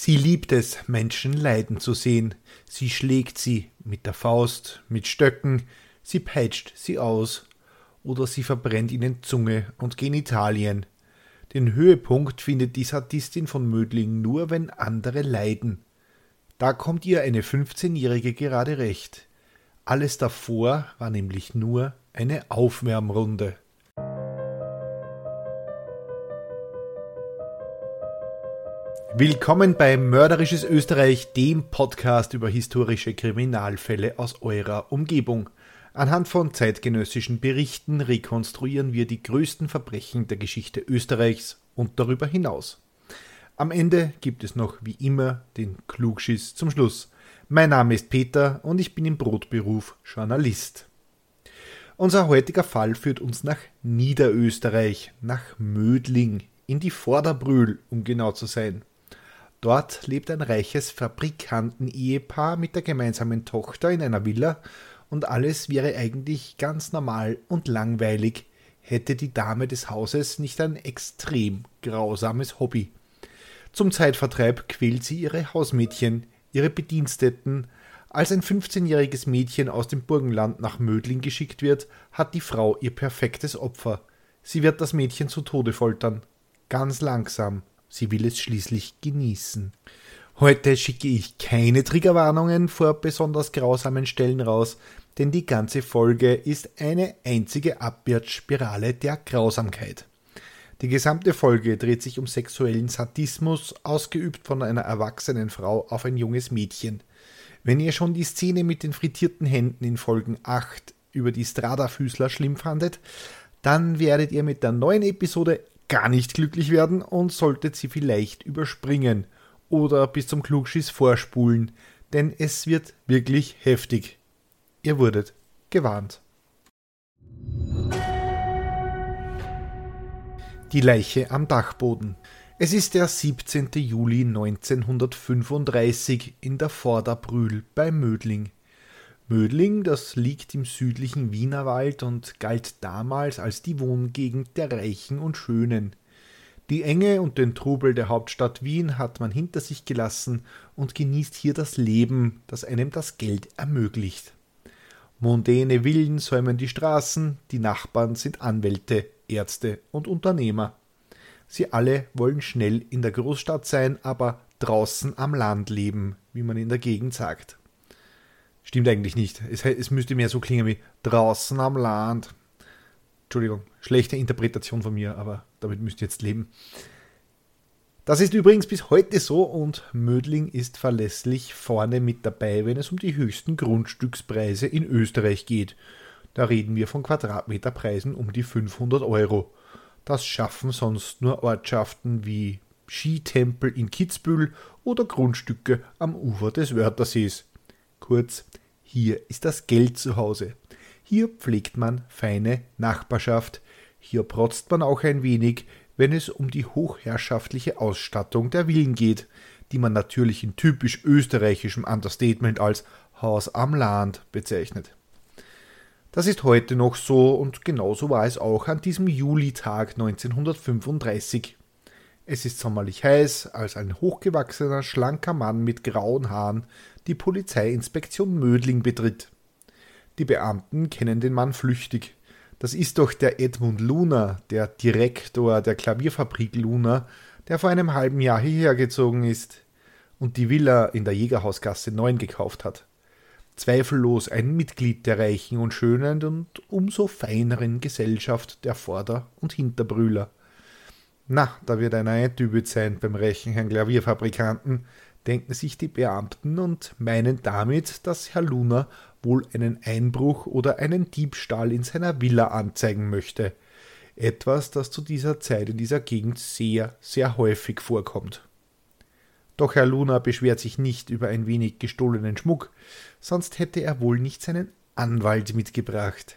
Sie liebt es, Menschen leiden zu sehen. Sie schlägt sie mit der Faust, mit Stöcken, sie peitscht sie aus oder sie verbrennt ihnen Zunge und Genitalien. Den Höhepunkt findet die Sadistin von Mödling nur, wenn andere leiden. Da kommt ihr eine 15-Jährige gerade recht. Alles davor war nämlich nur eine Aufwärmrunde. Willkommen bei Mörderisches Österreich, dem Podcast über historische Kriminalfälle aus eurer Umgebung. Anhand von zeitgenössischen Berichten rekonstruieren wir die größten Verbrechen der Geschichte Österreichs und darüber hinaus. Am Ende gibt es noch wie immer den Klugschiss zum Schluss. Mein Name ist Peter und ich bin im Brotberuf Journalist. Unser heutiger Fall führt uns nach Niederösterreich, nach Mödling, in die Vorderbrühl, um genau zu sein. Dort lebt ein reiches Fabrikanten-Ehepaar mit der gemeinsamen Tochter in einer Villa und alles wäre eigentlich ganz normal und langweilig, hätte die Dame des Hauses nicht ein extrem grausames Hobby. Zum Zeitvertreib quält sie ihre Hausmädchen, ihre Bediensteten. Als ein 15-jähriges Mädchen aus dem Burgenland nach Mödling geschickt wird, hat die Frau ihr perfektes Opfer. Sie wird das Mädchen zu Tode foltern. Ganz langsam, Sie will es schließlich genießen. Heute schicke ich keine Triggerwarnungen vor besonders grausamen Stellen raus, denn die ganze Folge ist eine einzige Abwärtsspirale der Grausamkeit. Die gesamte Folge dreht sich um sexuellen Sadismus, ausgeübt von einer erwachsenen Frau auf ein junges Mädchen. Wenn ihr schon die Szene mit den frittierten Händen in Folgen 8 über die Strada-Füßler schlimm fandet, dann werdet ihr mit der neuen Episode gar nicht glücklich werden und solltet sie vielleicht überspringen oder bis zum Klugschiss vorspulen, denn es wird wirklich heftig. Ihr wurdet gewarnt. Die Leiche am Dachboden. Es ist der 17. Juli 1935 in der Vorderbrühl bei Mödling. Mödling, das liegt im südlichen Wienerwald und galt damals als die Wohngegend der Reichen und Schönen. Die Enge und den Trubel der Hauptstadt Wien hat man hinter sich gelassen und genießt hier das Leben, das einem das Geld ermöglicht. Mondäne Villen säumen die Straßen, die Nachbarn sind Anwälte, Ärzte und Unternehmer. Sie alle wollen schnell in der Großstadt sein, aber draußen am Land leben, wie man in der Gegend sagt. Stimmt eigentlich nicht. Es, es müsste mehr so klingen wie draußen am Land. Entschuldigung, schlechte Interpretation von mir, aber damit müsst ihr jetzt leben. Das ist übrigens bis heute so und Mödling ist verlässlich vorne mit dabei, wenn es um die höchsten Grundstückspreise in Österreich geht. Da reden wir von Quadratmeterpreisen um die 500 Euro. Das schaffen sonst nur Ortschaften wie Skitempel in Kitzbühel oder Grundstücke am Ufer des Wörthersees. Kurz, hier ist das Geld zu Hause. Hier pflegt man feine Nachbarschaft. Hier protzt man auch ein wenig, wenn es um die hochherrschaftliche Ausstattung der Villen geht, die man natürlich in typisch österreichischem Understatement als Haus am Land bezeichnet. Das ist heute noch so und genauso war es auch an diesem Julitag 1935. Es ist sommerlich heiß, als ein hochgewachsener, schlanker Mann mit grauen Haaren die Polizeiinspektion Mödling betritt. Die Beamten kennen den Mann flüchtig. Das ist doch der Edmund Luna, der Direktor der Klavierfabrik Luna, der vor einem halben Jahr hierher gezogen ist und die Villa in der Jägerhausgasse 9 gekauft hat. Zweifellos ein Mitglied der reichen und schönen und umso feineren Gesellschaft der Vorder- und Hinterbrühler. Na, da wird einer eintypet sein beim reichen Herrn Klavierfabrikanten, denken sich die Beamten und meinen damit, dass Herr Luna wohl einen Einbruch oder einen Diebstahl in seiner Villa anzeigen möchte. Etwas, das zu dieser Zeit in dieser Gegend sehr, sehr häufig vorkommt. Doch Herr Luna beschwert sich nicht über ein wenig gestohlenen Schmuck, sonst hätte er wohl nicht seinen Anwalt mitgebracht.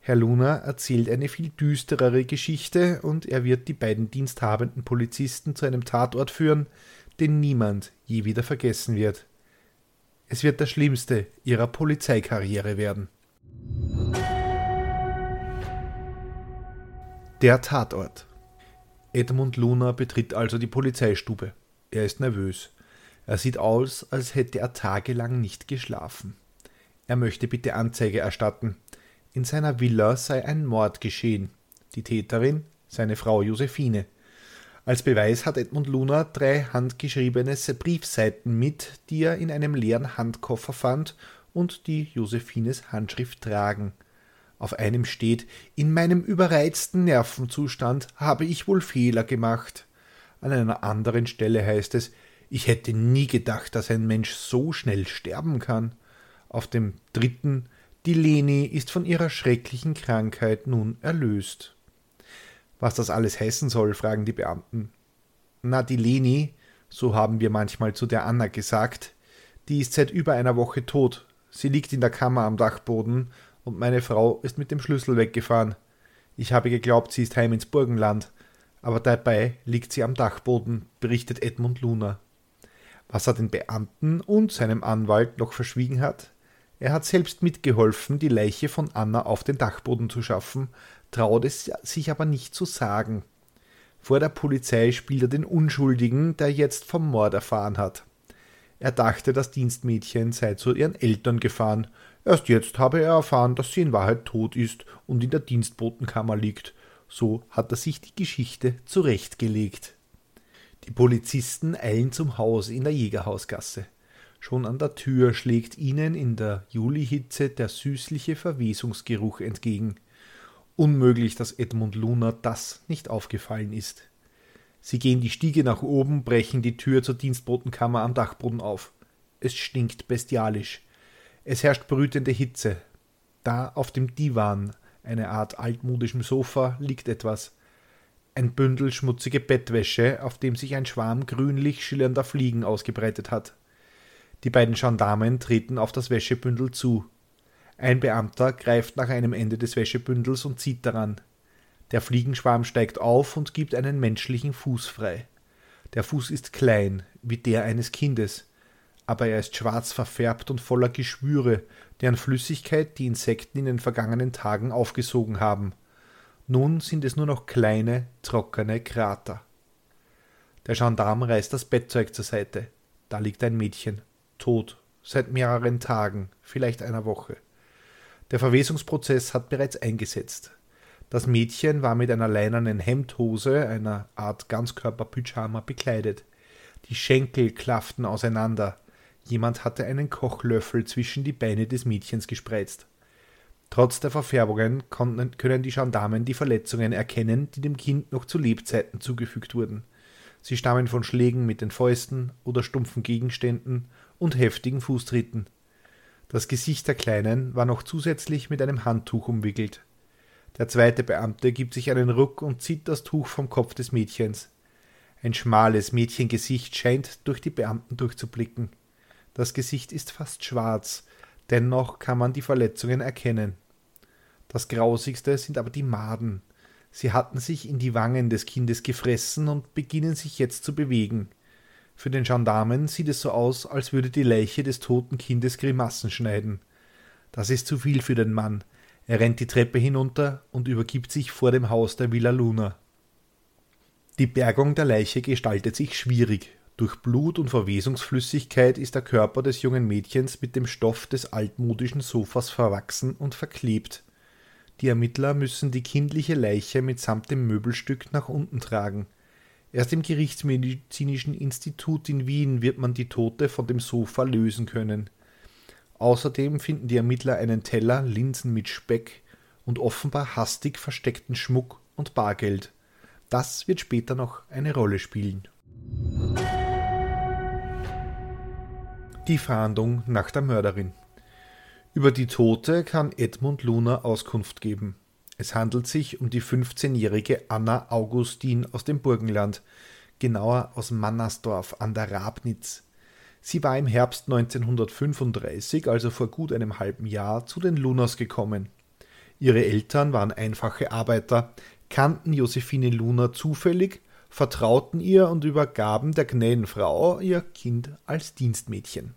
Herr Luna erzählt eine viel düsterere Geschichte und er wird die beiden diensthabenden Polizisten zu einem Tatort führen, den niemand je wieder vergessen wird. Es wird das Schlimmste ihrer Polizeikarriere werden. Der Tatort. Edmund Luna betritt also die Polizeistube. Er ist nervös. Er sieht aus, als hätte er tagelang nicht geschlafen. Er möchte bitte Anzeige erstatten. In seiner Villa sei ein Mord geschehen. Die Täterin, seine Frau Josephine. Als Beweis hat Edmund Luna drei handgeschriebene Briefseiten mit, die er in einem leeren Handkoffer fand und die Josephines Handschrift tragen. Auf einem steht In meinem überreizten Nervenzustand habe ich wohl Fehler gemacht. An einer anderen Stelle heißt es Ich hätte nie gedacht, dass ein Mensch so schnell sterben kann. Auf dem dritten Die Leni ist von ihrer schrecklichen Krankheit nun erlöst. Was das alles heißen soll, fragen die Beamten. Na, die Leni, so haben wir manchmal zu der Anna gesagt, die ist seit über einer Woche tot. Sie liegt in der Kammer am Dachboden und meine Frau ist mit dem Schlüssel weggefahren. Ich habe geglaubt, sie ist heim ins Burgenland, aber dabei liegt sie am Dachboden, berichtet Edmund Luna. Was er den Beamten und seinem Anwalt noch verschwiegen hat? Er hat selbst mitgeholfen, die Leiche von Anna auf den Dachboden zu schaffen, traut es sich aber nicht zu sagen. Vor der Polizei spielt er den Unschuldigen, der jetzt vom Mord erfahren hat. Er dachte, das Dienstmädchen sei zu ihren Eltern gefahren Erst jetzt habe er erfahren, dass sie in Wahrheit tot ist und in der Dienstbotenkammer liegt. So hat er sich die Geschichte zurechtgelegt. Die Polizisten eilen zum Haus in der Jägerhausgasse. Schon an der Tür schlägt ihnen in der Julihitze der süßliche Verwesungsgeruch entgegen. Unmöglich, dass Edmund Luna das nicht aufgefallen ist. Sie gehen die Stiege nach oben, brechen die Tür zur Dienstbotenkammer am Dachboden auf. Es stinkt bestialisch. Es herrscht brütende Hitze. Da auf dem Divan, eine Art altmodischem Sofa, liegt etwas. Ein Bündel schmutzige Bettwäsche, auf dem sich ein Schwarm grünlich schillernder Fliegen ausgebreitet hat. Die beiden Gendarmen treten auf das Wäschebündel zu. Ein Beamter greift nach einem Ende des Wäschebündels und zieht daran. Der Fliegenschwarm steigt auf und gibt einen menschlichen Fuß frei. Der Fuß ist klein, wie der eines Kindes aber er ist schwarz verfärbt und voller Geschwüre, deren Flüssigkeit die Insekten in den vergangenen Tagen aufgesogen haben. Nun sind es nur noch kleine, trockene Krater. Der Gendarm reißt das Bettzeug zur Seite. Da liegt ein Mädchen, tot, seit mehreren Tagen, vielleicht einer Woche. Der Verwesungsprozess hat bereits eingesetzt. Das Mädchen war mit einer leinenen Hemdhose, einer Art Ganzkörperpyjama, bekleidet. Die Schenkel klafften auseinander, Jemand hatte einen Kochlöffel zwischen die Beine des Mädchens gespreizt. Trotz der Verfärbungen können die Gendarmen die Verletzungen erkennen, die dem Kind noch zu Lebzeiten zugefügt wurden. Sie stammen von Schlägen mit den Fäusten oder stumpfen Gegenständen und heftigen Fußtritten. Das Gesicht der Kleinen war noch zusätzlich mit einem Handtuch umwickelt. Der zweite Beamte gibt sich einen Ruck und zieht das Tuch vom Kopf des Mädchens. Ein schmales Mädchengesicht scheint durch die Beamten durchzublicken. Das Gesicht ist fast schwarz, dennoch kann man die Verletzungen erkennen. Das Grausigste sind aber die Maden. Sie hatten sich in die Wangen des Kindes gefressen und beginnen sich jetzt zu bewegen. Für den Gendarmen sieht es so aus, als würde die Leiche des toten Kindes Grimassen schneiden. Das ist zu viel für den Mann. Er rennt die Treppe hinunter und übergibt sich vor dem Haus der Villa Luna. Die Bergung der Leiche gestaltet sich schwierig. Durch Blut und Verwesungsflüssigkeit ist der Körper des jungen Mädchens mit dem Stoff des altmodischen Sofas verwachsen und verklebt. Die Ermittler müssen die kindliche Leiche mitsamt dem Möbelstück nach unten tragen. Erst im Gerichtsmedizinischen Institut in Wien wird man die Tote von dem Sofa lösen können. Außerdem finden die Ermittler einen Teller Linsen mit Speck und offenbar hastig versteckten Schmuck und Bargeld. Das wird später noch eine Rolle spielen. Die Fahndung nach der Mörderin. Über die Tote kann Edmund Luna Auskunft geben. Es handelt sich um die 15-jährige Anna Augustin aus dem Burgenland, genauer aus Mannersdorf an der Rabnitz. Sie war im Herbst 1935, also vor gut einem halben Jahr, zu den Lunas gekommen. Ihre Eltern waren einfache Arbeiter, kannten Josephine Luna zufällig vertrauten ihr und übergaben der gnädigen Frau ihr Kind als Dienstmädchen.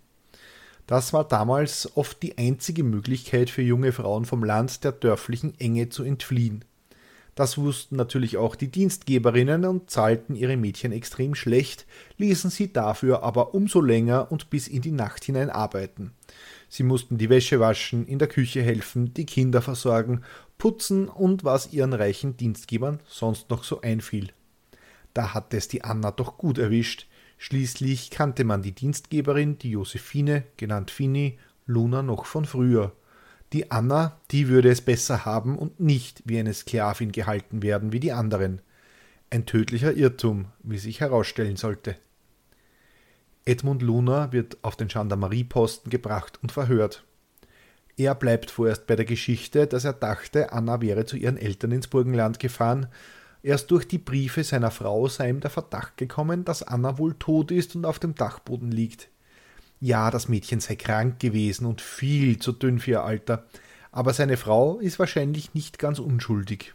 Das war damals oft die einzige Möglichkeit für junge Frauen vom Land der dörflichen Enge zu entfliehen. Das wussten natürlich auch die Dienstgeberinnen und zahlten ihre Mädchen extrem schlecht, ließen sie dafür aber umso länger und bis in die Nacht hinein arbeiten. Sie mussten die Wäsche waschen, in der Küche helfen, die Kinder versorgen, putzen und was ihren reichen Dienstgebern sonst noch so einfiel. Da hatte es die Anna doch gut erwischt. Schließlich kannte man die Dienstgeberin, die Josephine, genannt Fini, Luna noch von früher. Die Anna, die würde es besser haben und nicht wie eine Sklavin gehalten werden wie die anderen. Ein tödlicher Irrtum, wie sich herausstellen sollte. Edmund Luna wird auf den Gendarmerieposten gebracht und verhört. Er bleibt vorerst bei der Geschichte, dass er dachte, Anna wäre zu ihren Eltern ins Burgenland gefahren. Erst durch die Briefe seiner Frau sei ihm der Verdacht gekommen, dass Anna wohl tot ist und auf dem Dachboden liegt. Ja, das Mädchen sei krank gewesen und viel zu dünn für ihr Alter, aber seine Frau ist wahrscheinlich nicht ganz unschuldig.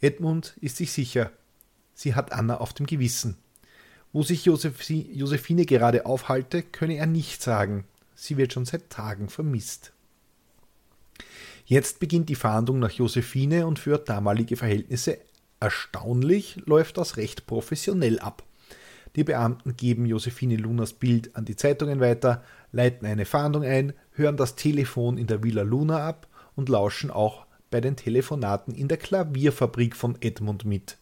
Edmund ist sich sicher, sie hat Anna auf dem Gewissen. Wo sich Josephine gerade aufhalte, könne er nicht sagen. Sie wird schon seit Tagen vermisst. Jetzt beginnt die Fahndung nach Josephine und für damalige Verhältnisse erstaunlich läuft das recht professionell ab. Die Beamten geben Josephine Lunas Bild an die Zeitungen weiter, leiten eine Fahndung ein, hören das Telefon in der Villa Luna ab und lauschen auch bei den Telefonaten in der Klavierfabrik von Edmund mit.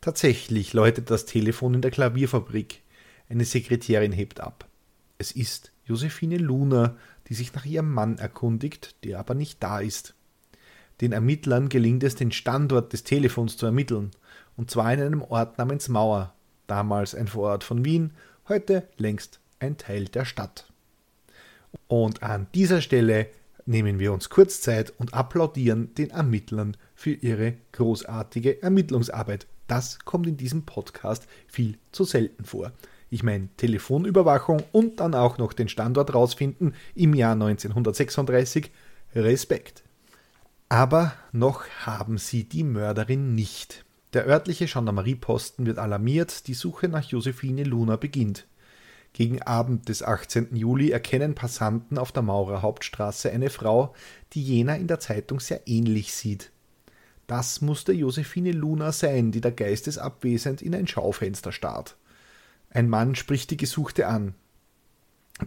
Tatsächlich läutet das Telefon in der Klavierfabrik. Eine Sekretärin hebt ab. Es ist Josephine Luna, die sich nach ihrem Mann erkundigt, der aber nicht da ist. Den Ermittlern gelingt es, den Standort des Telefons zu ermitteln, und zwar in einem Ort namens Mauer, damals ein Vorort von Wien, heute längst ein Teil der Stadt. Und an dieser Stelle nehmen wir uns kurz Zeit und applaudieren den Ermittlern für ihre großartige Ermittlungsarbeit. Das kommt in diesem Podcast viel zu selten vor. Ich meine Telefonüberwachung und dann auch noch den Standort rausfinden im Jahr 1936. Respekt. Aber noch haben sie die Mörderin nicht. Der örtliche Gendarmerieposten wird alarmiert, die Suche nach Josephine Luna beginnt. Gegen Abend des 18. Juli erkennen Passanten auf der Maurer Hauptstraße eine Frau, die jener in der Zeitung sehr ähnlich sieht. Das musste Josephine Luna sein, die der geistesabwesend in ein Schaufenster starrt. Ein Mann spricht die Gesuchte an.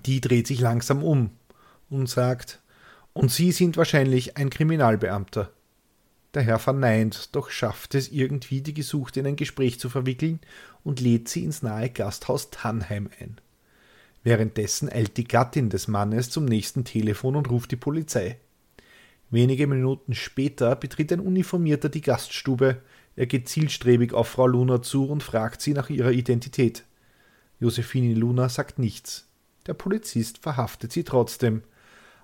Die dreht sich langsam um und sagt, und Sie sind wahrscheinlich ein Kriminalbeamter. Der Herr verneint, doch schafft es irgendwie, die Gesuchte in ein Gespräch zu verwickeln und lädt sie ins nahe Gasthaus Tannheim ein. Währenddessen eilt die Gattin des Mannes zum nächsten Telefon und ruft die Polizei. Wenige Minuten später betritt ein Uniformierter die Gaststube. Er geht zielstrebig auf Frau Luna zu und fragt sie nach ihrer Identität. Josephine Luna sagt nichts. Der Polizist verhaftet sie trotzdem.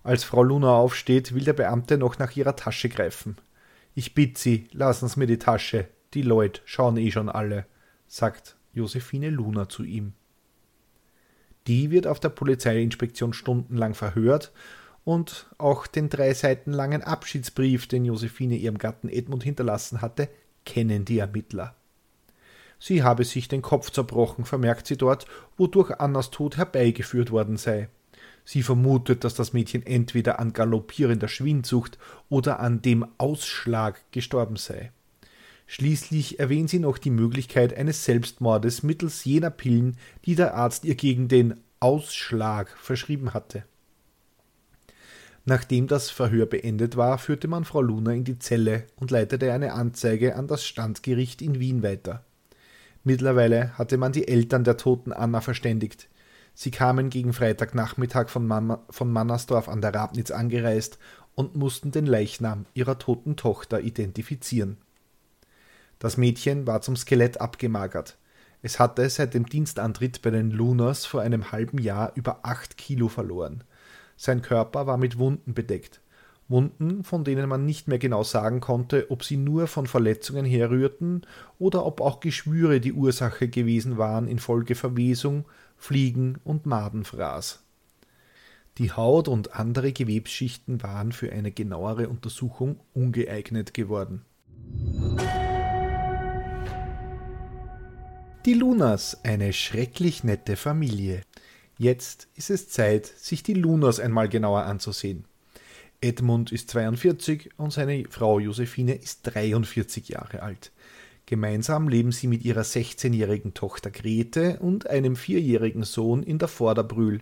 Als Frau Luna aufsteht, will der Beamte noch nach ihrer Tasche greifen. Ich bitte Sie, lassen Sie mir die Tasche. Die Leute schauen eh schon alle, sagt Josephine Luna zu ihm. Die wird auf der Polizeiinspektion stundenlang verhört und auch den drei Seiten langen Abschiedsbrief, den Josephine ihrem Gatten Edmund hinterlassen hatte, kennen die Ermittler. Sie habe sich den Kopf zerbrochen, vermerkt sie dort, wodurch Annas Tod herbeigeführt worden sei. Sie vermutet, dass das Mädchen entweder an galoppierender Schwindsucht oder an dem Ausschlag gestorben sei. Schließlich erwähnt sie noch die Möglichkeit eines Selbstmordes mittels jener Pillen, die der Arzt ihr gegen den Ausschlag verschrieben hatte. Nachdem das Verhör beendet war, führte man Frau Luna in die Zelle und leitete eine Anzeige an das Standgericht in Wien weiter. Mittlerweile hatte man die Eltern der toten Anna verständigt. Sie kamen gegen Freitagnachmittag von, Mama, von Mannersdorf an der Rabnitz angereist und mussten den Leichnam ihrer toten Tochter identifizieren. Das Mädchen war zum Skelett abgemagert. Es hatte seit dem Dienstantritt bei den Lunas vor einem halben Jahr über acht Kilo verloren. Sein Körper war mit Wunden bedeckt. Wunden, von denen man nicht mehr genau sagen konnte, ob sie nur von Verletzungen herrührten oder ob auch Geschwüre die Ursache gewesen waren infolge Verwesung, Fliegen und Madenfraß. Die Haut und andere Gewebsschichten waren für eine genauere Untersuchung ungeeignet geworden. Die Lunas, eine schrecklich nette Familie. Jetzt ist es Zeit, sich die Lunas einmal genauer anzusehen. Edmund ist 42 und seine Frau Josephine ist 43 Jahre alt. Gemeinsam leben sie mit ihrer 16-jährigen Tochter Grete und einem vierjährigen Sohn in der Vorderbrühl.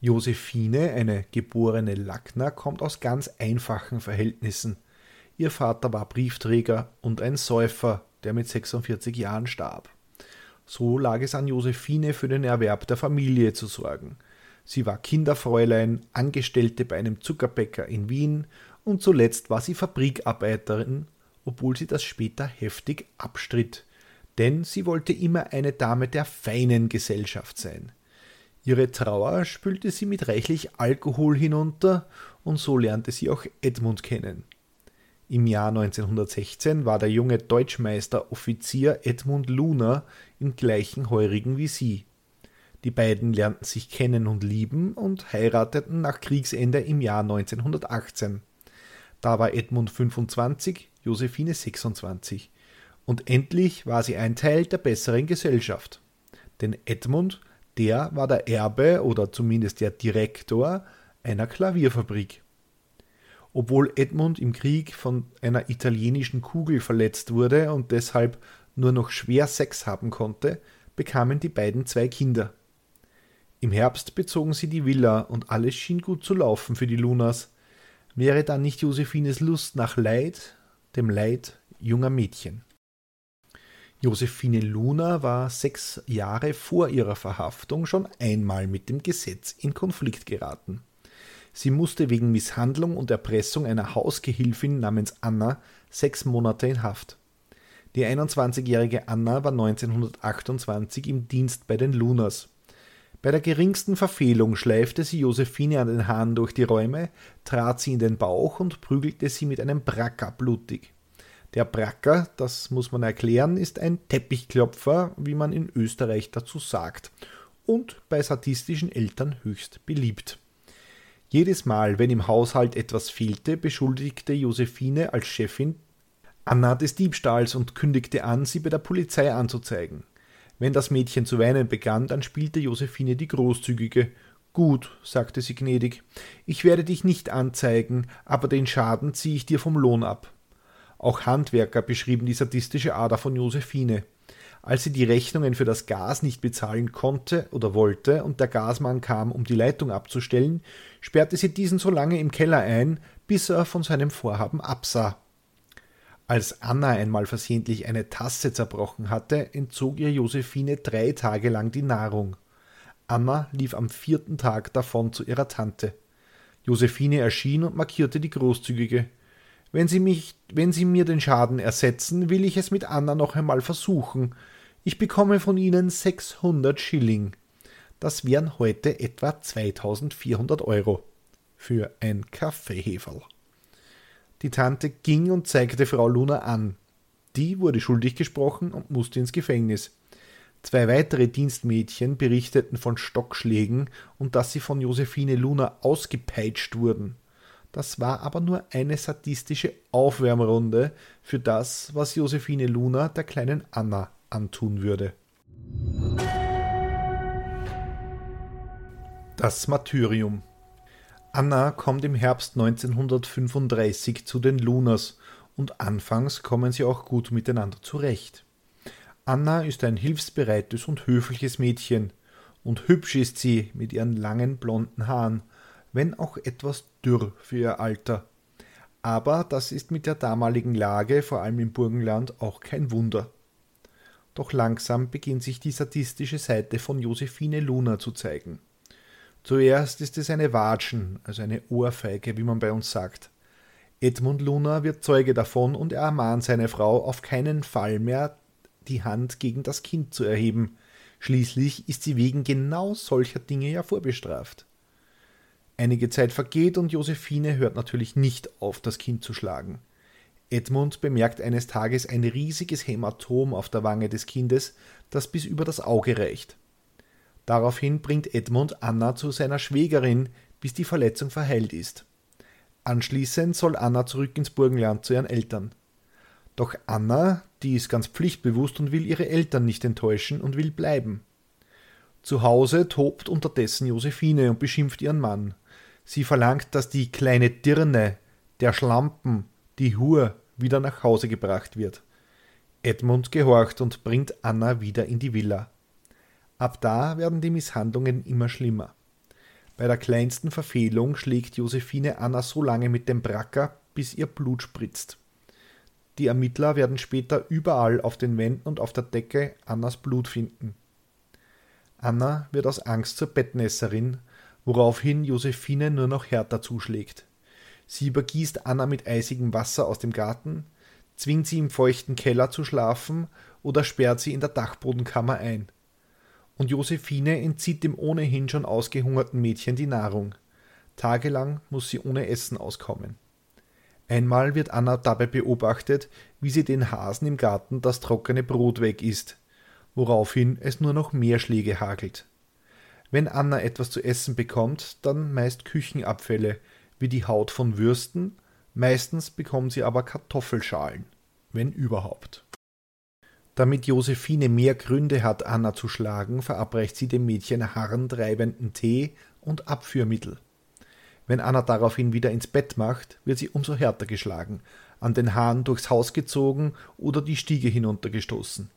Josephine, eine geborene Lackner, kommt aus ganz einfachen Verhältnissen. Ihr Vater war Briefträger und ein Säufer, der mit 46 Jahren starb. So lag es an Josephine für den Erwerb der Familie zu sorgen. Sie war Kinderfräulein, Angestellte bei einem Zuckerbäcker in Wien und zuletzt war sie Fabrikarbeiterin, obwohl sie das später heftig abstritt, denn sie wollte immer eine Dame der feinen Gesellschaft sein. Ihre Trauer spülte sie mit reichlich Alkohol hinunter, und so lernte sie auch Edmund kennen. Im Jahr 1916 war der junge Deutschmeister Offizier Edmund Luner im gleichen Heurigen wie sie. Die beiden lernten sich kennen und lieben und heirateten nach Kriegsende im Jahr 1918. Da war Edmund 25, Josephine 26. Und endlich war sie ein Teil der besseren Gesellschaft. Denn Edmund, der war der Erbe oder zumindest der Direktor einer Klavierfabrik. Obwohl Edmund im Krieg von einer italienischen Kugel verletzt wurde und deshalb nur noch schwer Sex haben konnte, bekamen die beiden zwei Kinder. Im Herbst bezogen sie die Villa und alles schien gut zu laufen für die Lunas. Wäre dann nicht Josephines Lust nach Leid, dem Leid junger Mädchen? Josephine Luna war sechs Jahre vor ihrer Verhaftung schon einmal mit dem Gesetz in Konflikt geraten. Sie musste wegen Misshandlung und Erpressung einer Hausgehilfin namens Anna sechs Monate in Haft. Die 21-jährige Anna war 1928 im Dienst bei den Lunas. Bei der geringsten Verfehlung schleifte sie Josephine an den Haaren durch die Räume, trat sie in den Bauch und prügelte sie mit einem Bracker blutig. Der Bracker, das muss man erklären, ist ein Teppichklopfer, wie man in Österreich dazu sagt, und bei sadistischen Eltern höchst beliebt. Jedes Mal, wenn im Haushalt etwas fehlte, beschuldigte Josephine als Chefin Anna des Diebstahls und kündigte an, sie bei der Polizei anzuzeigen. Wenn das Mädchen zu weinen begann, dann spielte Josephine die Großzügige. Gut, sagte sie gnädig, ich werde dich nicht anzeigen, aber den Schaden ziehe ich dir vom Lohn ab. Auch Handwerker beschrieben die sadistische Ader von Josephine. Als sie die Rechnungen für das Gas nicht bezahlen konnte oder wollte und der Gasmann kam, um die Leitung abzustellen, sperrte sie diesen so lange im Keller ein, bis er von seinem Vorhaben absah. Als Anna einmal versehentlich eine Tasse zerbrochen hatte, entzog ihr Josephine drei Tage lang die Nahrung. Anna lief am vierten Tag davon zu ihrer Tante. Josephine erschien und markierte die Großzügige. Wenn Sie mich, wenn Sie mir den Schaden ersetzen, will ich es mit Anna noch einmal versuchen. Ich bekomme von Ihnen 600 Schilling. Das wären heute etwa 2400 Euro. Für ein Kaffeeheferl. Die Tante ging und zeigte Frau Luna an. Die wurde schuldig gesprochen und musste ins Gefängnis. Zwei weitere Dienstmädchen berichteten von Stockschlägen und dass sie von Josephine Luna ausgepeitscht wurden. Das war aber nur eine sadistische Aufwärmrunde für das, was Josephine Luna der kleinen Anna antun würde. Das Martyrium Anna kommt im Herbst 1935 zu den Lunas und anfangs kommen sie auch gut miteinander zurecht. Anna ist ein hilfsbereites und höfliches Mädchen, und hübsch ist sie mit ihren langen blonden Haaren, wenn auch etwas dürr für ihr Alter. Aber das ist mit der damaligen Lage, vor allem im Burgenland, auch kein Wunder. Doch langsam beginnt sich die sadistische Seite von Josephine Luna zu zeigen. Zuerst ist es eine Watschen, also eine Ohrfeige, wie man bei uns sagt. Edmund Luna wird Zeuge davon und er ermahnt seine Frau, auf keinen Fall mehr die Hand gegen das Kind zu erheben. Schließlich ist sie wegen genau solcher Dinge ja vorbestraft. Einige Zeit vergeht und Josephine hört natürlich nicht auf, das Kind zu schlagen. Edmund bemerkt eines Tages ein riesiges Hämatom auf der Wange des Kindes, das bis über das Auge reicht. Daraufhin bringt Edmund Anna zu seiner Schwägerin, bis die Verletzung verheilt ist. Anschließend soll Anna zurück ins Burgenland zu ihren Eltern. Doch Anna, die ist ganz pflichtbewusst und will ihre Eltern nicht enttäuschen und will bleiben. Zu Hause tobt unterdessen Josephine und beschimpft ihren Mann. Sie verlangt, dass die kleine Dirne, der Schlampen, die Hur wieder nach Hause gebracht wird. Edmund gehorcht und bringt Anna wieder in die Villa. Ab da werden die Misshandlungen immer schlimmer. Bei der kleinsten Verfehlung schlägt Josephine Anna so lange mit dem Bracker, bis ihr Blut spritzt. Die Ermittler werden später überall auf den Wänden und auf der Decke Annas Blut finden. Anna wird aus Angst zur Bettnässerin, woraufhin Josephine nur noch härter zuschlägt. Sie übergießt Anna mit eisigem Wasser aus dem Garten, zwingt sie im feuchten Keller zu schlafen oder sperrt sie in der Dachbodenkammer ein und Josephine entzieht dem ohnehin schon ausgehungerten Mädchen die Nahrung. Tagelang muss sie ohne Essen auskommen. Einmal wird Anna dabei beobachtet, wie sie den Hasen im Garten das trockene Brot weg isst, woraufhin es nur noch mehr Schläge hagelt. Wenn Anna etwas zu essen bekommt, dann meist Küchenabfälle, wie die Haut von Würsten, meistens bekommt sie aber Kartoffelschalen, wenn überhaupt. Damit Josephine mehr Gründe hat, Anna zu schlagen, verabreicht sie dem Mädchen harntreibenden Tee und Abführmittel. Wenn Anna daraufhin wieder ins Bett macht, wird sie umso härter geschlagen, an den Haaren durchs Haus gezogen oder die Stiege hinuntergestoßen.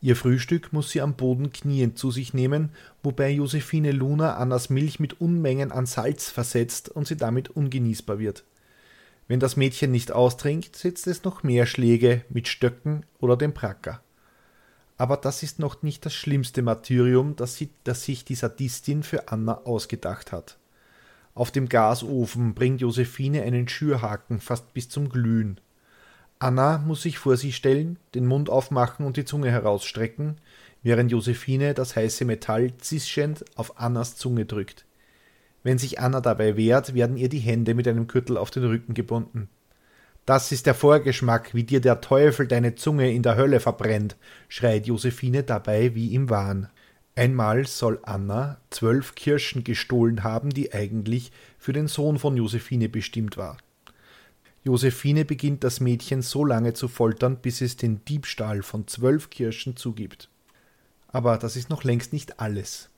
Ihr Frühstück muss sie am Boden kniend zu sich nehmen, wobei Josephine Luna Annas Milch mit Unmengen an Salz versetzt und sie damit ungenießbar wird. Wenn das Mädchen nicht austrinkt, setzt es noch mehr Schläge mit Stöcken oder dem Pracker. Aber das ist noch nicht das schlimmste Martyrium, das, sie, das sich die Sadistin für Anna ausgedacht hat. Auf dem Gasofen bringt Josephine einen Schürhaken fast bis zum Glühen. Anna muss sich vor sie stellen, den Mund aufmachen und die Zunge herausstrecken, während Josephine das heiße Metall zischend auf Annas Zunge drückt. Wenn sich Anna dabei wehrt, werden ihr die Hände mit einem Gürtel auf den Rücken gebunden. Das ist der Vorgeschmack, wie dir der Teufel deine Zunge in der Hölle verbrennt, schreit Josephine dabei wie im Wahn. Einmal soll Anna zwölf Kirschen gestohlen haben, die eigentlich für den Sohn von Josephine bestimmt war. Josephine beginnt das Mädchen so lange zu foltern, bis es den Diebstahl von zwölf Kirschen zugibt. Aber das ist noch längst nicht alles.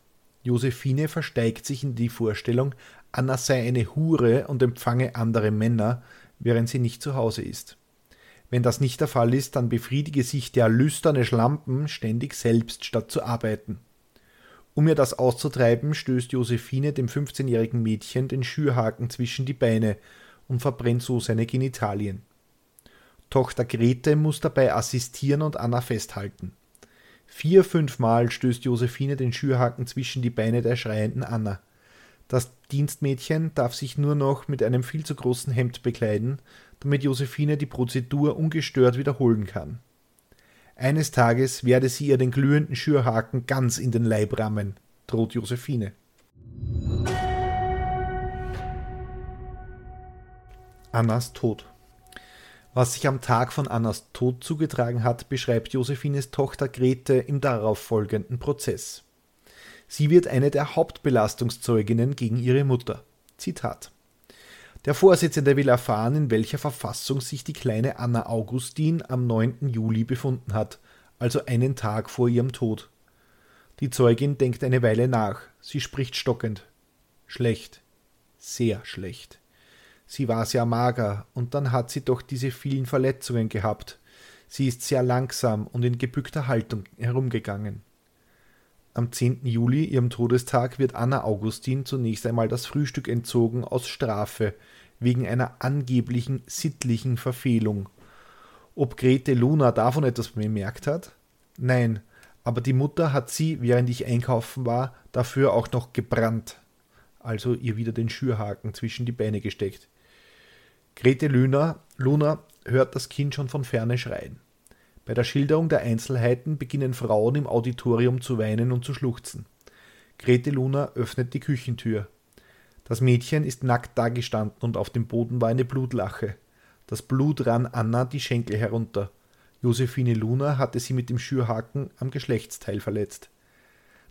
Josephine versteigt sich in die Vorstellung, Anna sei eine Hure und empfange andere Männer, während sie nicht zu Hause ist. Wenn das nicht der Fall ist, dann befriedige sich der lüsterne Schlampen ständig selbst, statt zu arbeiten. Um ihr das auszutreiben, stößt Josephine dem 15-jährigen Mädchen den Schürhaken zwischen die Beine und verbrennt so seine Genitalien. Tochter Grete muss dabei assistieren und Anna festhalten. Vier, fünfmal stößt Josephine den Schürhaken zwischen die Beine der schreienden Anna. Das Dienstmädchen darf sich nur noch mit einem viel zu großen Hemd bekleiden, damit Josephine die Prozedur ungestört wiederholen kann. Eines Tages werde sie ihr den glühenden Schürhaken ganz in den Leib rammen, droht Josephine. Annas Tod was sich am Tag von Annas Tod zugetragen hat, beschreibt Josephines Tochter Grete im darauffolgenden Prozess. Sie wird eine der Hauptbelastungszeuginnen gegen ihre Mutter. Zitat Der Vorsitzende will erfahren, in welcher Verfassung sich die kleine Anna Augustin am 9. Juli befunden hat, also einen Tag vor ihrem Tod. Die Zeugin denkt eine Weile nach. Sie spricht stockend. Schlecht. Sehr schlecht. Sie war sehr mager, und dann hat sie doch diese vielen Verletzungen gehabt. Sie ist sehr langsam und in gebückter Haltung herumgegangen. Am 10. Juli, ihrem Todestag, wird Anna Augustin zunächst einmal das Frühstück entzogen aus Strafe wegen einer angeblichen sittlichen Verfehlung. Ob Grete Luna davon etwas bemerkt hat? Nein, aber die Mutter hat sie, während ich einkaufen war, dafür auch noch gebrannt, also ihr wieder den Schürhaken zwischen die Beine gesteckt. Grete Luna, Luna hört das Kind schon von ferne schreien. Bei der Schilderung der Einzelheiten beginnen Frauen im Auditorium zu weinen und zu schluchzen. Grete Luna öffnet die Küchentür. Das Mädchen ist nackt dagestanden und auf dem Boden war eine Blutlache. Das Blut rann Anna die Schenkel herunter. Josephine Luna hatte sie mit dem Schürhaken am Geschlechtsteil verletzt.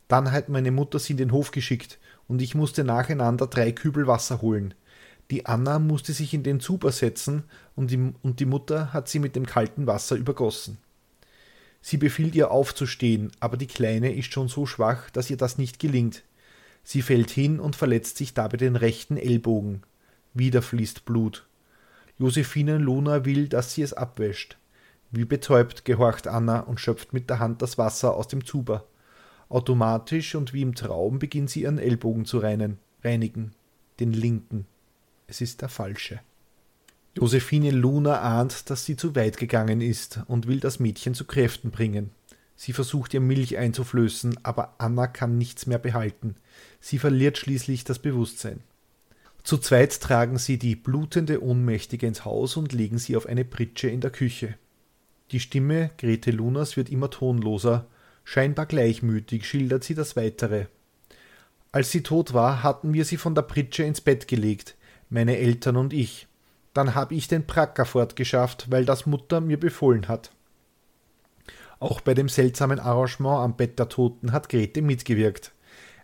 Dann hat meine Mutter sie in den Hof geschickt und ich musste nacheinander drei Kübel Wasser holen. Die Anna musste sich in den Zuber setzen und die, und die Mutter hat sie mit dem kalten Wasser übergossen. Sie befiehlt ihr aufzustehen, aber die Kleine ist schon so schwach, dass ihr das nicht gelingt. Sie fällt hin und verletzt sich dabei den rechten Ellbogen. Wieder fließt Blut. Josephine Luna will, dass sie es abwäscht. Wie betäubt gehorcht Anna und schöpft mit der Hand das Wasser aus dem Zuber. Automatisch und wie im Traum beginnt sie ihren Ellbogen zu reinen, reinigen, den linken. Es ist der falsche. Josephine Luna ahnt, dass sie zu weit gegangen ist und will das Mädchen zu Kräften bringen. Sie versucht ihr Milch einzuflößen, aber Anna kann nichts mehr behalten. Sie verliert schließlich das Bewusstsein. Zu zweit tragen sie die blutende Ohnmächtige ins Haus und legen sie auf eine Pritsche in der Küche. Die Stimme Grete Lunas wird immer tonloser, scheinbar gleichmütig schildert sie das Weitere. Als sie tot war, hatten wir sie von der Pritsche ins Bett gelegt, meine Eltern und ich. Dann habe ich den Pracker fortgeschafft, weil das Mutter mir befohlen hat. Auch bei dem seltsamen Arrangement am Bett der Toten hat Grete mitgewirkt.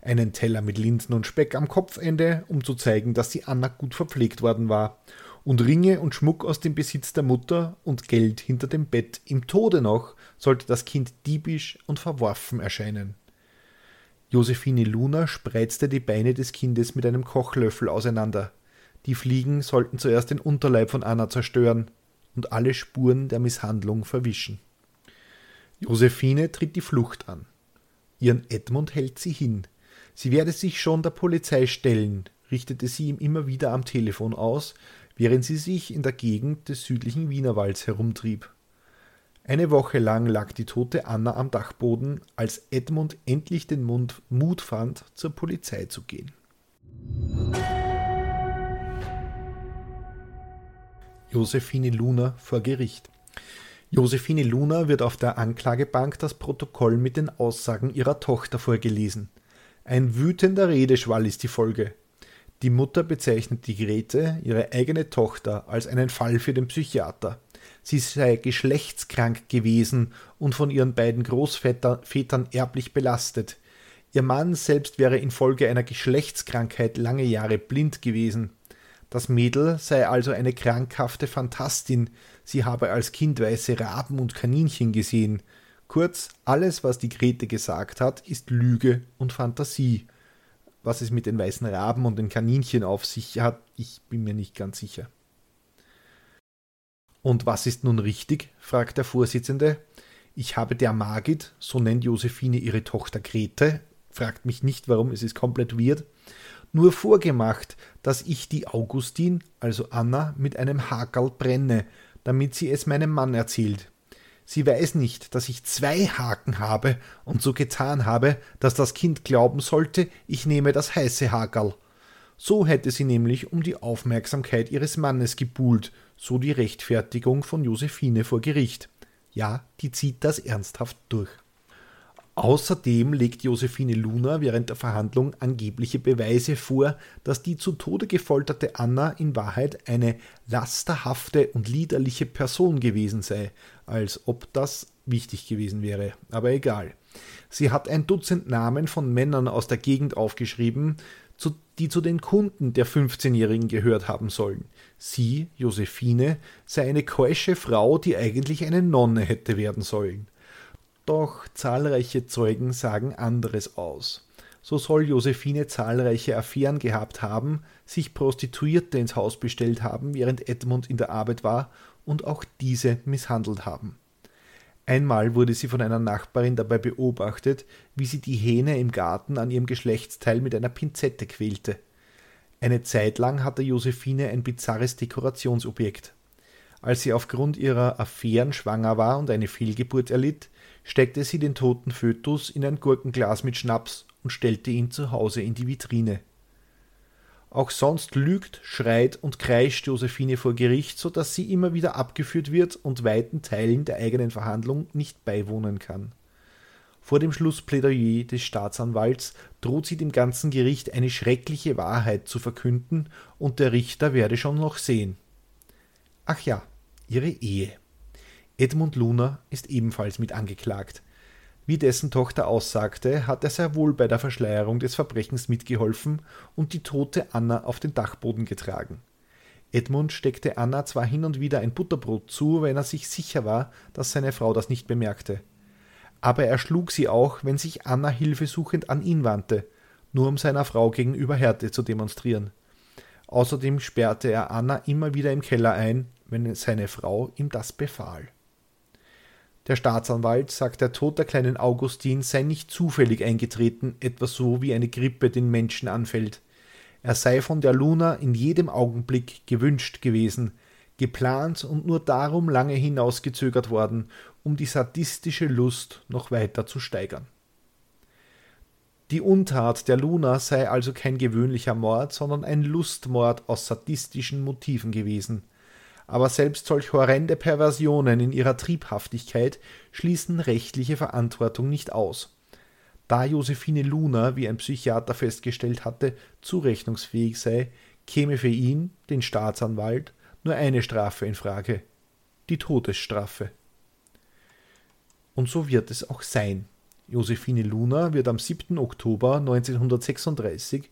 Einen Teller mit Linsen und Speck am Kopfende, um zu zeigen, dass die Anna gut verpflegt worden war. Und Ringe und Schmuck aus dem Besitz der Mutter und Geld hinter dem Bett. Im Tode noch sollte das Kind diebisch und verworfen erscheinen. Josephine Luna spreizte die Beine des Kindes mit einem Kochlöffel auseinander. Die Fliegen sollten zuerst den Unterleib von Anna zerstören und alle Spuren der Misshandlung verwischen. Josephine tritt die Flucht an. Ihren Edmund hält sie hin. Sie werde sich schon der Polizei stellen, richtete sie ihm immer wieder am Telefon aus, während sie sich in der Gegend des südlichen Wienerwalds herumtrieb. Eine Woche lang lag die tote Anna am Dachboden, als Edmund endlich den Mut fand, zur Polizei zu gehen. Josephine Luna vor Gericht. Josephine Luna wird auf der Anklagebank das Protokoll mit den Aussagen ihrer Tochter vorgelesen. Ein wütender Redeschwall ist die Folge. Die Mutter bezeichnet die Grete, ihre eigene Tochter, als einen Fall für den Psychiater. Sie sei geschlechtskrank gewesen und von ihren beiden Großvätern erblich belastet. Ihr Mann selbst wäre infolge einer Geschlechtskrankheit lange Jahre blind gewesen. Das Mädel sei also eine krankhafte Phantastin, sie habe als Kind weiße Raben und Kaninchen gesehen. Kurz, alles, was die Grete gesagt hat, ist Lüge und Fantasie. Was es mit den weißen Raben und den Kaninchen auf sich hat, ich bin mir nicht ganz sicher. Und was ist nun richtig? fragt der Vorsitzende. Ich habe der Magid, so nennt Josephine ihre Tochter Grete, fragt mich nicht warum, es ist komplett weird, nur vorgemacht, dass ich die Augustin, also Anna, mit einem Hakerl brenne, damit sie es meinem Mann erzählt. Sie weiß nicht, dass ich zwei Haken habe und so getan habe, dass das Kind glauben sollte, ich nehme das heiße Hakerl. So hätte sie nämlich um die Aufmerksamkeit ihres Mannes gebuhlt, so die Rechtfertigung von Josephine vor Gericht. Ja, die zieht das ernsthaft durch. Außerdem legt Josephine Luna während der Verhandlung angebliche Beweise vor, dass die zu Tode gefolterte Anna in Wahrheit eine lasterhafte und liederliche Person gewesen sei, als ob das wichtig gewesen wäre, aber egal. Sie hat ein Dutzend Namen von Männern aus der Gegend aufgeschrieben, die zu den Kunden der 15-Jährigen gehört haben sollen. Sie, Josephine, sei eine keusche Frau, die eigentlich eine Nonne hätte werden sollen. Doch zahlreiche Zeugen sagen anderes aus. So soll Josephine zahlreiche Affären gehabt haben, sich Prostituierte ins Haus bestellt haben, während Edmund in der Arbeit war, und auch diese misshandelt haben. Einmal wurde sie von einer Nachbarin dabei beobachtet, wie sie die Hähne im Garten an ihrem Geschlechtsteil mit einer Pinzette quälte. Eine Zeit lang hatte Josephine ein bizarres Dekorationsobjekt. Als sie aufgrund ihrer Affären schwanger war und eine Fehlgeburt erlitt, steckte sie den toten Fötus in ein Gurkenglas mit Schnaps und stellte ihn zu Hause in die Vitrine. Auch sonst lügt, schreit und kreischt Josephine vor Gericht, so dass sie immer wieder abgeführt wird und weiten Teilen der eigenen Verhandlung nicht beiwohnen kann. Vor dem Schlussplädoyer des Staatsanwalts droht sie dem ganzen Gericht eine schreckliche Wahrheit zu verkünden, und der Richter werde schon noch sehen. Ach ja, ihre Ehe. Edmund Luna ist ebenfalls mit angeklagt. Wie dessen Tochter aussagte, hat er sehr wohl bei der Verschleierung des Verbrechens mitgeholfen und die tote Anna auf den Dachboden getragen. Edmund steckte Anna zwar hin und wieder ein Butterbrot zu, wenn er sich sicher war, dass seine Frau das nicht bemerkte. Aber er schlug sie auch, wenn sich Anna hilfesuchend an ihn wandte. nur um seiner Frau gegenüber Härte zu demonstrieren. Außerdem sperrte er Anna immer wieder im Keller ein, wenn seine Frau ihm das befahl. Der Staatsanwalt sagt, der Tod der kleinen Augustin sei nicht zufällig eingetreten, etwa so wie eine Grippe den Menschen anfällt. Er sei von der Luna in jedem Augenblick gewünscht gewesen, geplant und nur darum lange hinausgezögert worden, um die sadistische Lust noch weiter zu steigern. Die Untat der Luna sei also kein gewöhnlicher Mord, sondern ein Lustmord aus sadistischen Motiven gewesen aber selbst solch horrende Perversionen in ihrer Triebhaftigkeit schließen rechtliche Verantwortung nicht aus. Da Josephine Luna, wie ein Psychiater festgestellt hatte, zurechnungsfähig sei, käme für ihn, den Staatsanwalt, nur eine Strafe in Frage die Todesstrafe. Und so wird es auch sein. Josephine Luna wird am 7. Oktober 1936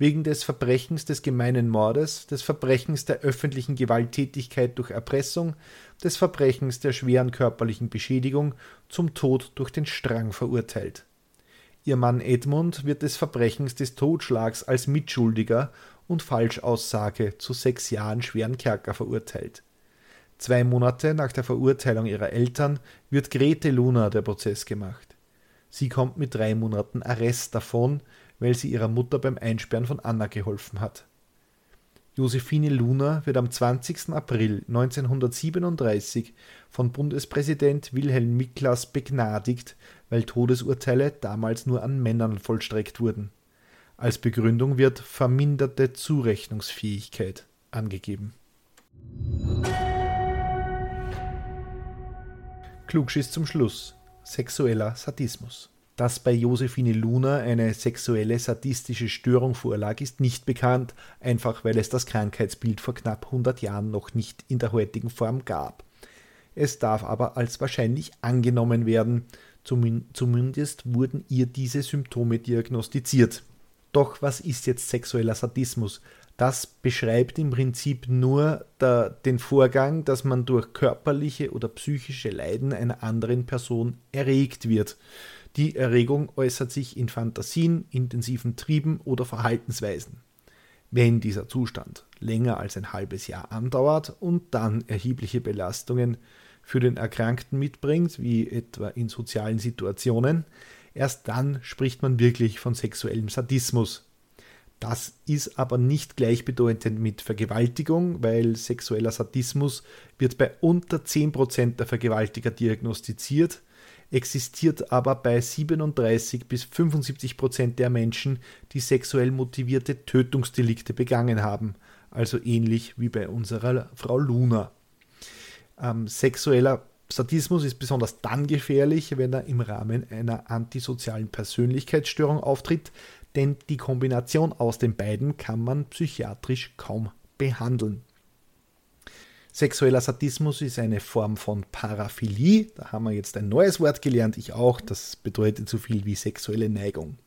wegen des Verbrechens des gemeinen Mordes, des Verbrechens der öffentlichen Gewalttätigkeit durch Erpressung, des Verbrechens der schweren körperlichen Beschädigung zum Tod durch den Strang verurteilt. Ihr Mann Edmund wird des Verbrechens des Totschlags als Mitschuldiger und Falschaussage zu sechs Jahren schweren Kerker verurteilt. Zwei Monate nach der Verurteilung ihrer Eltern wird Grete Luna der Prozess gemacht. Sie kommt mit drei Monaten Arrest davon, weil sie ihrer Mutter beim Einsperren von Anna geholfen hat. Josephine Luna wird am 20. April 1937 von Bundespräsident Wilhelm Miklas begnadigt, weil Todesurteile damals nur an Männern vollstreckt wurden. Als Begründung wird verminderte Zurechnungsfähigkeit angegeben. Klugschiss zum Schluss. Sexueller Sadismus. Dass bei Josephine Luna eine sexuelle sadistische Störung vorlag, ist nicht bekannt, einfach weil es das Krankheitsbild vor knapp 100 Jahren noch nicht in der heutigen Form gab. Es darf aber als wahrscheinlich angenommen werden, zumindest wurden ihr diese Symptome diagnostiziert. Doch was ist jetzt sexueller Sadismus? Das beschreibt im Prinzip nur der, den Vorgang, dass man durch körperliche oder psychische Leiden einer anderen Person erregt wird. Die Erregung äußert sich in Fantasien, intensiven Trieben oder Verhaltensweisen. Wenn dieser Zustand länger als ein halbes Jahr andauert und dann erhebliche Belastungen für den Erkrankten mitbringt, wie etwa in sozialen Situationen, erst dann spricht man wirklich von sexuellem Sadismus. Das ist aber nicht gleichbedeutend mit Vergewaltigung, weil sexueller Sadismus wird bei unter 10% der Vergewaltiger diagnostiziert existiert aber bei 37 bis 75 Prozent der Menschen, die sexuell motivierte Tötungsdelikte begangen haben, also ähnlich wie bei unserer Frau Luna. Ähm, sexueller Sadismus ist besonders dann gefährlich, wenn er im Rahmen einer antisozialen Persönlichkeitsstörung auftritt, denn die Kombination aus den beiden kann man psychiatrisch kaum behandeln. Sexueller Sadismus ist eine Form von Paraphilie. Da haben wir jetzt ein neues Wort gelernt, ich auch. Das bedeutet so viel wie sexuelle Neigung.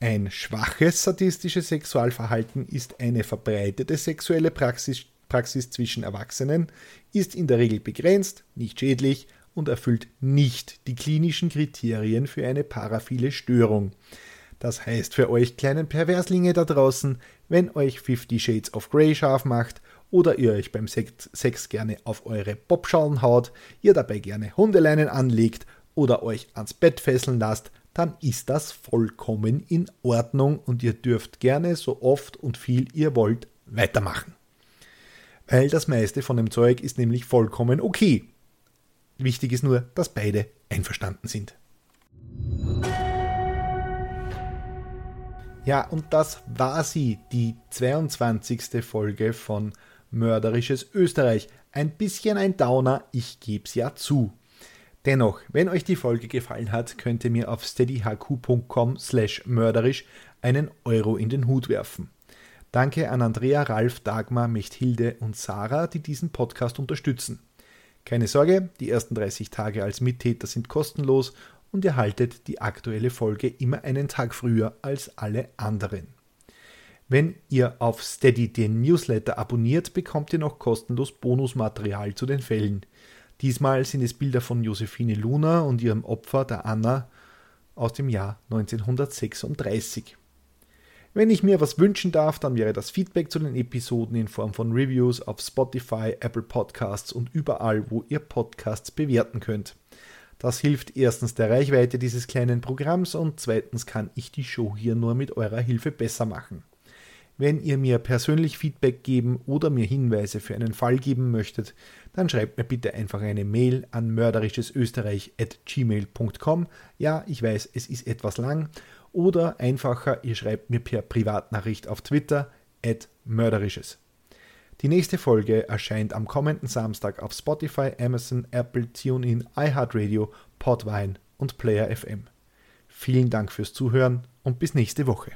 Ein schwaches sadistisches Sexualverhalten ist eine verbreitete sexuelle Praxis, Praxis zwischen Erwachsenen, ist in der Regel begrenzt, nicht schädlich und erfüllt nicht die klinischen Kriterien für eine paraphile Störung. Das heißt für euch kleinen Perverslinge da draußen, wenn euch Fifty Shades of Grey scharf macht oder ihr euch beim Sex gerne auf eure Popschalen haut, ihr dabei gerne Hundeleinen anlegt oder euch ans Bett fesseln lasst, dann ist das vollkommen in Ordnung und ihr dürft gerne so oft und viel ihr wollt weitermachen. Weil das meiste von dem Zeug ist nämlich vollkommen okay. Wichtig ist nur, dass beide einverstanden sind. Ja, und das war sie, die 22. Folge von mörderisches Österreich. Ein bisschen ein Downer, ich geb's ja zu. Dennoch, wenn euch die Folge gefallen hat, könnt ihr mir auf steadyhq.com slash mörderisch einen Euro in den Hut werfen. Danke an Andrea, Ralf, Dagmar, Mechthilde und Sarah, die diesen Podcast unterstützen. Keine Sorge, die ersten 30 Tage als Mittäter sind kostenlos und ihr haltet die aktuelle Folge immer einen Tag früher als alle anderen. Wenn ihr auf Steady den Newsletter abonniert, bekommt ihr noch kostenlos Bonusmaterial zu den Fällen. Diesmal sind es Bilder von Josephine Luna und ihrem Opfer, der Anna, aus dem Jahr 1936. Wenn ich mir was wünschen darf, dann wäre das Feedback zu den Episoden in Form von Reviews auf Spotify, Apple Podcasts und überall, wo ihr Podcasts bewerten könnt. Das hilft erstens der Reichweite dieses kleinen Programms und zweitens kann ich die Show hier nur mit eurer Hilfe besser machen. Wenn ihr mir persönlich Feedback geben oder mir Hinweise für einen Fall geben möchtet, dann schreibt mir bitte einfach eine Mail an mörderischesösterreich.gmail.com. Ja, ich weiß, es ist etwas lang. Oder einfacher, ihr schreibt mir per Privatnachricht auf Twitter at mörderisches. Die nächste Folge erscheint am kommenden Samstag auf Spotify, Amazon, Apple, TuneIn, iHeartRadio, Podvine und Player FM. Vielen Dank fürs Zuhören und bis nächste Woche.